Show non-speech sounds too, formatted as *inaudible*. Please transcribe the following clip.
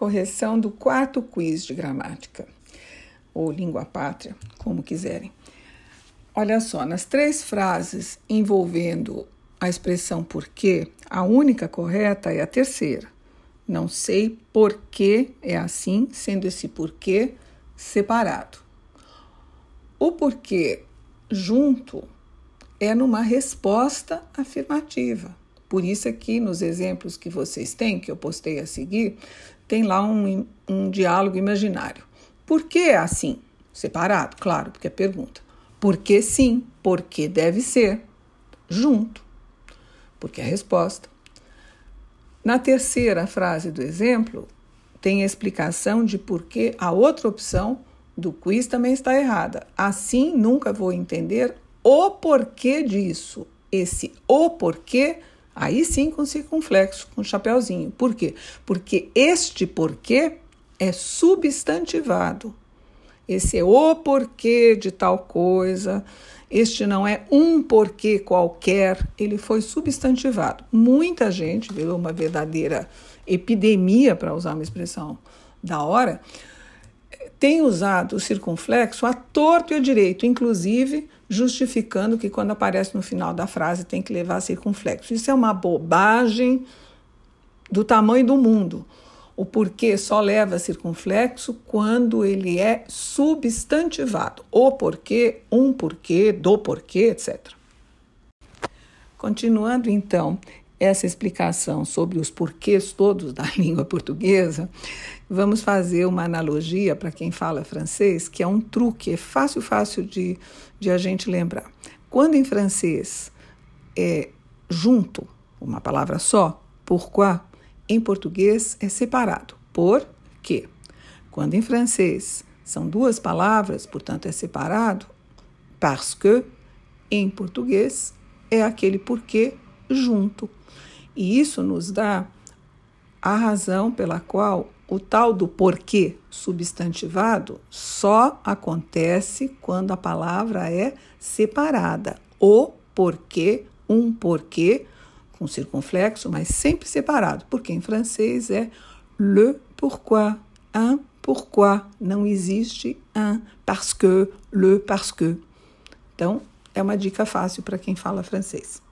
correção do quarto quiz de gramática, ou língua pátria, como quiserem. Olha só, nas três frases envolvendo a expressão porquê, a única correta é a terceira. Não sei por que é assim, sendo esse porquê separado. O porquê junto é numa resposta afirmativa. Por isso aqui nos exemplos que vocês têm, que eu postei a seguir, tem lá um, um diálogo imaginário. Por que é assim? Separado, claro, porque é pergunta. Por que sim? Porque deve ser. Junto. Porque é a resposta. Na terceira frase do exemplo, tem a explicação de por que a outra opção do quiz também está errada. Assim, nunca vou entender o porquê disso. Esse o porquê Aí sim com circunflexo, com chapéuzinho. Por quê? Porque este porquê é substantivado. Esse é o porquê de tal coisa. Este não é um porquê qualquer, ele foi substantivado. Muita gente, viu uma verdadeira epidemia, para usar uma expressão da hora, tem usado o circunflexo a torto e a direito, inclusive justificando que quando aparece no final da frase tem que levar circunflexo. Isso é uma bobagem do tamanho do mundo. O porquê só leva circunflexo quando ele é substantivado. O porquê, um porquê, do porquê, etc. Continuando então essa explicação sobre os porquês todos da *laughs* língua portuguesa, vamos fazer uma analogia para quem fala francês, que é um truque, é fácil, fácil de, de a gente lembrar. Quando em francês é junto, uma palavra só, pourquoi, em português é separado. Por quê? Quando em francês são duas palavras, portanto é separado, parce que, em português é aquele porquê junto. E isso nos dá a razão pela qual o tal do porquê substantivado só acontece quando a palavra é separada. O porquê, um porquê, com circunflexo, mas sempre separado, porque em francês é le pourquoi, un pourquoi. Não existe un parce que, le parce que. Então, é uma dica fácil para quem fala francês.